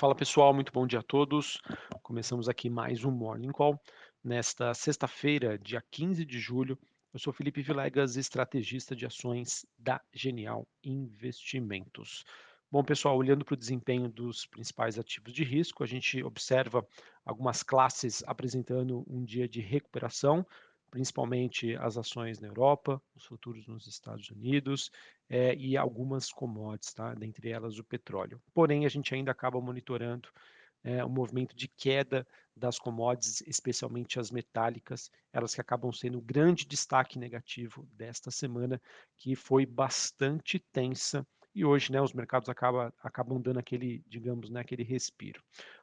Fala pessoal, muito bom dia a todos. Começamos aqui mais um Morning Call nesta sexta-feira, dia 15 de julho. Eu sou Felipe Vilegas, estrategista de ações da Genial Investimentos. Bom, pessoal, olhando para o desempenho dos principais ativos de risco, a gente observa algumas classes apresentando um dia de recuperação, principalmente as ações na Europa, os futuros nos Estados Unidos é, e algumas commodities, tá? dentre elas o petróleo. Porém, a gente ainda acaba monitorando é, o movimento de queda das commodities, especialmente as metálicas, elas que acabam sendo o grande destaque negativo desta semana, que foi bastante tensa e hoje né, os mercados acaba, acabam dando aquele, digamos, né, aquele respiro.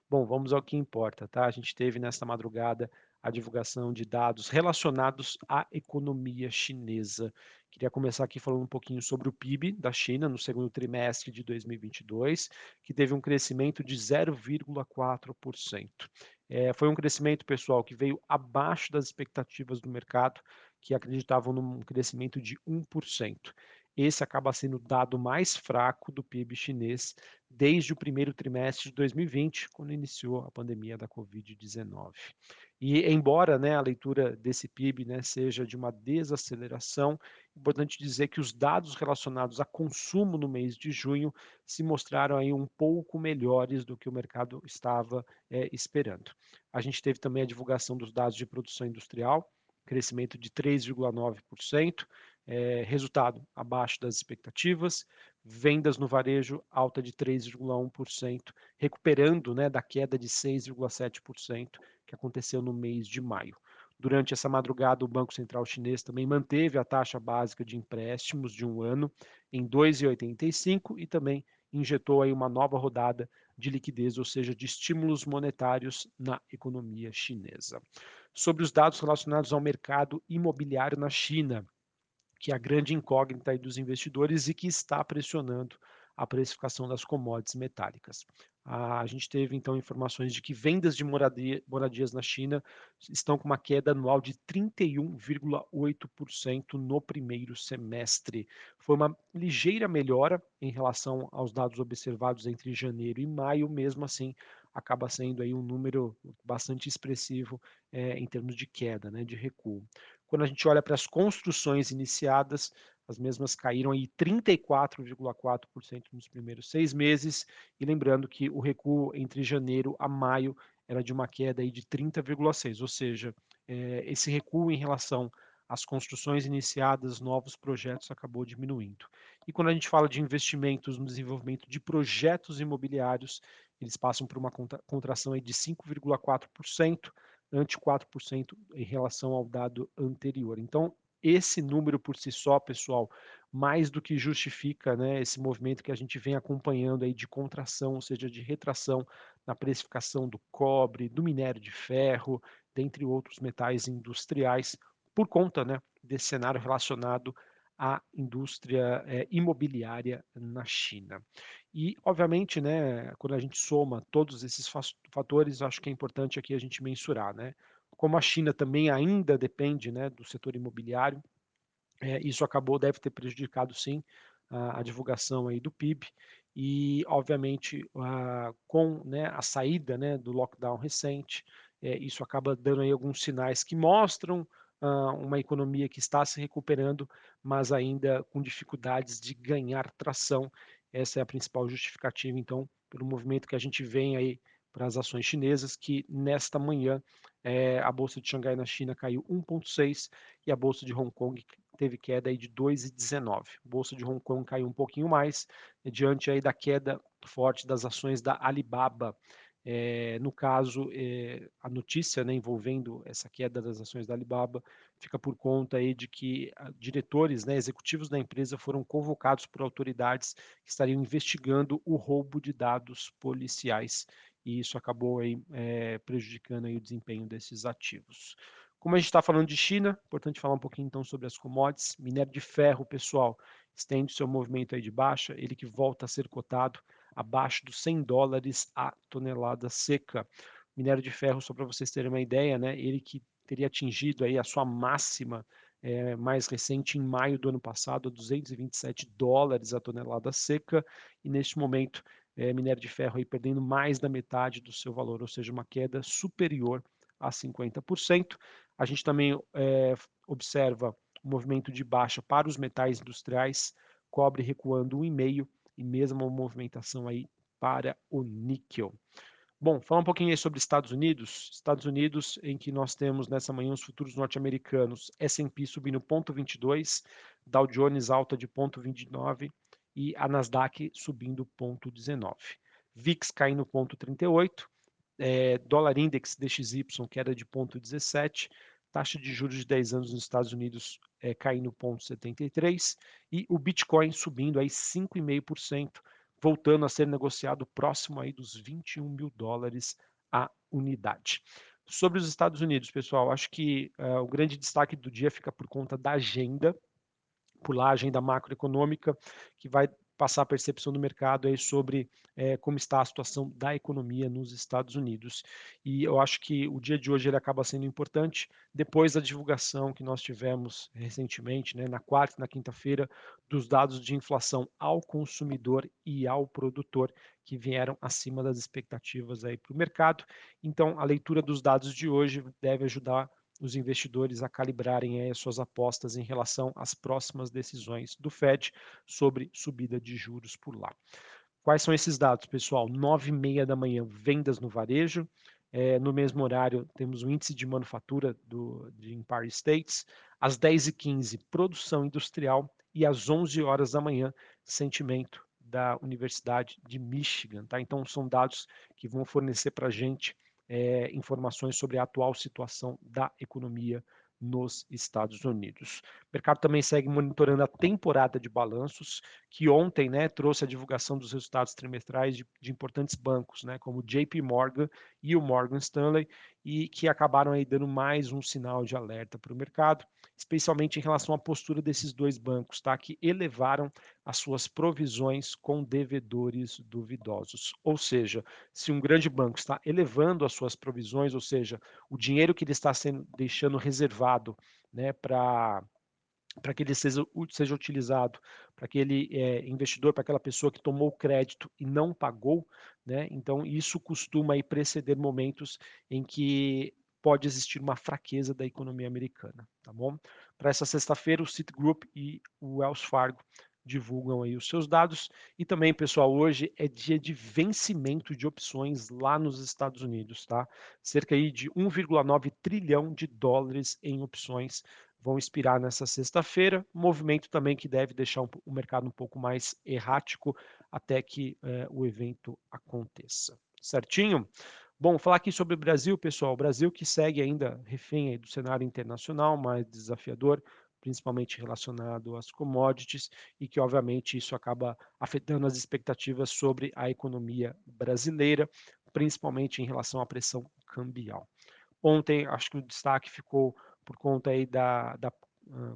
Bom, vamos ao que importa, tá? A gente teve nesta madrugada a divulgação de dados relacionados à economia chinesa. Queria começar aqui falando um pouquinho sobre o PIB da China no segundo trimestre de 2022, que teve um crescimento de 0,4%. É, foi um crescimento, pessoal, que veio abaixo das expectativas do mercado, que acreditavam num crescimento de 1%. Esse acaba sendo o dado mais fraco do PIB chinês desde o primeiro trimestre de 2020, quando iniciou a pandemia da Covid-19. E embora né, a leitura desse PIB né, seja de uma desaceleração, é importante dizer que os dados relacionados a consumo no mês de junho se mostraram aí um pouco melhores do que o mercado estava é, esperando. A gente teve também a divulgação dos dados de produção industrial, crescimento de 3,9%, é, resultado abaixo das expectativas, vendas no varejo alta de 3,1%, recuperando né, da queda de 6,7% que aconteceu no mês de maio. Durante essa madrugada, o Banco Central Chinês também manteve a taxa básica de empréstimos de um ano em 2,85 e também injetou aí uma nova rodada de liquidez, ou seja, de estímulos monetários na economia chinesa. Sobre os dados relacionados ao mercado imobiliário na China, que é a grande incógnita dos investidores e que está pressionando a precificação das commodities metálicas. A gente teve então informações de que vendas de moradia, moradias na China estão com uma queda anual de 31,8% no primeiro semestre. Foi uma ligeira melhora em relação aos dados observados entre janeiro e maio, mesmo assim acaba sendo aí um número bastante expressivo é, em termos de queda, né, de recuo. Quando a gente olha para as construções iniciadas, as mesmas caíram aí 34,4% nos primeiros seis meses, e lembrando que o recuo entre janeiro a maio era de uma queda aí de 30,6%, ou seja, é, esse recuo em relação às construções iniciadas, novos projetos, acabou diminuindo. E quando a gente fala de investimentos no desenvolvimento de projetos imobiliários, eles passam por uma contração aí de 5,4%, ante 4% em relação ao dado anterior. Então, esse número por si só, pessoal, mais do que justifica né, esse movimento que a gente vem acompanhando aí de contração, ou seja, de retração na precificação do cobre, do minério de ferro, dentre outros metais industriais, por conta né, desse cenário relacionado à indústria é, imobiliária na China. E, obviamente, né, quando a gente soma todos esses fatores, acho que é importante aqui a gente mensurar, né? como a China também ainda depende né, do setor imobiliário, é, isso acabou, deve ter prejudicado sim a, a divulgação aí do PIB e, obviamente, a, com né, a saída né, do lockdown recente, é, isso acaba dando aí alguns sinais que mostram uma economia que está se recuperando, mas ainda com dificuldades de ganhar tração. Essa é a principal justificativa, então, pelo movimento que a gente vem aí para as ações chinesas, que nesta manhã é, a bolsa de Xangai na China caiu 1,6 e a bolsa de Hong Kong teve queda aí de 2,19. A bolsa de Hong Kong caiu um pouquinho mais, diante aí da queda forte das ações da Alibaba. É, no caso, é, a notícia né, envolvendo essa queda das ações da Alibaba fica por conta aí de que diretores, né, executivos da empresa foram convocados por autoridades que estariam investigando o roubo de dados policiais e isso acabou aí, é, prejudicando aí o desempenho desses ativos. Como a gente está falando de China, importante falar um pouquinho então sobre as commodities. Minério de ferro, pessoal, estende seu movimento aí de baixa, ele que volta a ser cotado abaixo dos 100 dólares a tonelada seca. Minério de ferro, só para vocês terem uma ideia, né, ele que teria atingido aí a sua máxima é, mais recente em maio do ano passado, 227 dólares a tonelada seca, e neste momento é, minério de ferro aí perdendo mais da metade do seu valor, ou seja, uma queda superior a 50%. A gente também é, observa o movimento de baixa para os metais industriais, cobre recuando 1,5% e mesma movimentação aí para o níquel. Bom, falar um pouquinho aí sobre Estados Unidos. Estados Unidos, em que nós temos nessa manhã os futuros norte-americanos, S&P subindo 0,22, Dow Jones alta de 0,29 e a Nasdaq subindo 0,19. VIX caindo 0,38, é, dólar index DXY queda de 0,17, taxa de juros de 10 anos nos Estados Unidos é, caindo 0,73 e o Bitcoin subindo aí 5,5%, voltando a ser negociado próximo aí dos 21 mil dólares a unidade. Sobre os Estados Unidos, pessoal, acho que uh, o grande destaque do dia fica por conta da agenda, por lá a agenda macroeconômica, que vai passar a percepção do mercado aí sobre é, como está a situação da economia nos Estados Unidos. E eu acho que o dia de hoje ele acaba sendo importante depois da divulgação que nós tivemos recentemente, né, na quarta e na quinta-feira, dos dados de inflação ao consumidor e ao produtor que vieram acima das expectativas aí para o mercado. Então, a leitura dos dados de hoje deve ajudar os investidores a calibrarem as suas apostas em relação às próximas decisões do Fed sobre subida de juros por lá. Quais são esses dados, pessoal? 9 e meia da manhã, vendas no varejo. É, no mesmo horário, temos o índice de manufatura do, de Empire States. Às 10h15, produção industrial. E às 11 horas da manhã, sentimento da Universidade de Michigan. Tá? Então, são dados que vão fornecer para a gente é, informações sobre a atual situação da economia nos Estados Unidos. O mercado também segue monitorando a temporada de balanços, que ontem né, trouxe a divulgação dos resultados trimestrais de, de, importantes bancos, né, como JP Morgan e o Morgan Stanley, e que acabaram aí dando mais um sinal de alerta para o mercado, especialmente em relação à postura desses dois bancos, tá, que elevaram as suas provisões com devedores duvidosos. Ou seja, se um grande banco está elevando as suas provisões, ou seja, o dinheiro que ele está sendo, deixando reservado né, para para que ele seja, seja utilizado para aquele é, investidor, para aquela pessoa que tomou crédito e não pagou, né? Então isso costuma aí preceder momentos em que pode existir uma fraqueza da economia americana, tá bom? Para essa sexta-feira, o Citigroup e o Wells Fargo divulgam aí os seus dados. E também, pessoal, hoje é dia de vencimento de opções lá nos Estados Unidos, tá? Cerca aí de 1,9 trilhão de dólares em opções vão expirar nessa sexta-feira. Movimento também que deve deixar o mercado um pouco mais errático até que é, o evento aconteça. Certinho? Bom, falar aqui sobre o Brasil, pessoal. O Brasil que segue ainda refém do cenário internacional, mais desafiador, principalmente relacionado às commodities, e que, obviamente, isso acaba afetando as expectativas sobre a economia brasileira, principalmente em relação à pressão cambial. Ontem, acho que o destaque ficou por conta aí da, da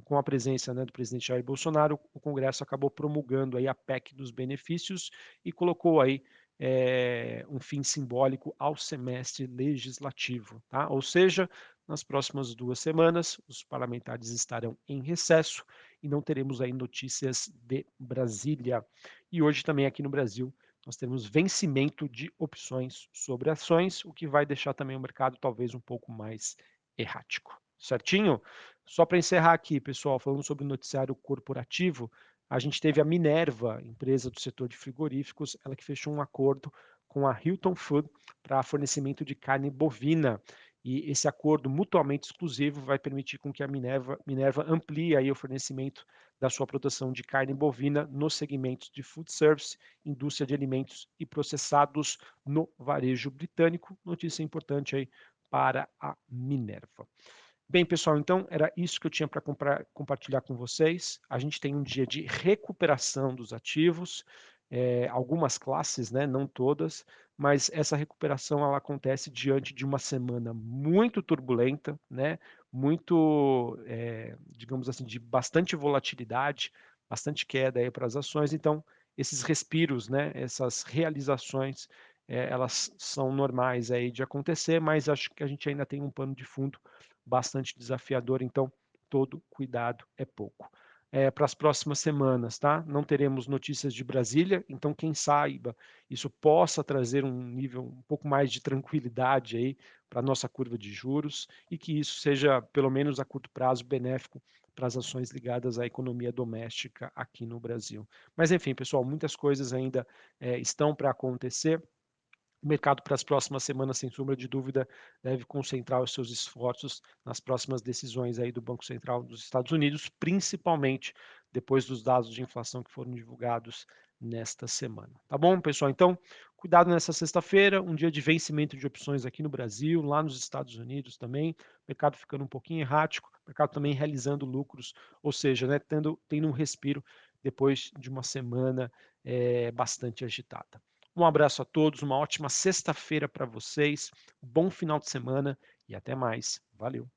com a presença né, do presidente Jair Bolsonaro, o Congresso acabou promulgando aí a PEC dos benefícios e colocou aí é, um fim simbólico ao semestre legislativo. Tá? Ou seja, nas próximas duas semanas, os parlamentares estarão em recesso e não teremos aí notícias de Brasília. E hoje também aqui no Brasil nós temos vencimento de opções sobre ações, o que vai deixar também o mercado talvez um pouco mais errático. Certinho? Só para encerrar aqui, pessoal, falando sobre o noticiário corporativo, a gente teve a Minerva, empresa do setor de frigoríficos, ela que fechou um acordo com a Hilton Food para fornecimento de carne bovina. E esse acordo mutuamente exclusivo vai permitir com que a Minerva, Minerva amplie aí o fornecimento da sua produção de carne bovina nos segmentos de food service, indústria de alimentos e processados no varejo britânico. Notícia importante aí para a Minerva. Bem, pessoal, então era isso que eu tinha para compartilhar com vocês. A gente tem um dia de recuperação dos ativos, é, algumas classes, né, não todas, mas essa recuperação ela acontece diante de uma semana muito turbulenta, né, muito, é, digamos assim, de bastante volatilidade, bastante queda aí para as ações. Então, esses respiros, né, essas realizações, é, elas são normais aí de acontecer, mas acho que a gente ainda tem um pano de fundo bastante desafiador, então todo cuidado é pouco. eh, para as próximas semanas, tá? Não teremos notícias de Brasília, então quem saiba, isso possa trazer um nível um pouco mais de tranquilidade aí para a nossa curva de juros e que isso seja, pelo menos a curto prazo, benéfico para as ações ligadas à economia doméstica aqui no Brasil. Mas enfim, pessoal, muitas coisas ainda eh, estão para acontecer. O mercado para as próximas semanas, sem sombra de dúvida, deve concentrar os seus esforços nas próximas decisões aí do Banco Central dos Estados Unidos, principalmente depois dos dados de inflação que foram divulgados nesta semana. Tá bom, pessoal? Então, cuidado nessa sexta-feira, um dia de vencimento de opções aqui no Brasil, lá nos Estados Unidos também, mercado ficando um pouquinho errático, mercado também realizando lucros, ou seja, né, tendo, tendo um respiro depois de uma semana é, bastante agitada. Um abraço a todos, uma ótima sexta-feira para vocês, bom final de semana e até mais. Valeu!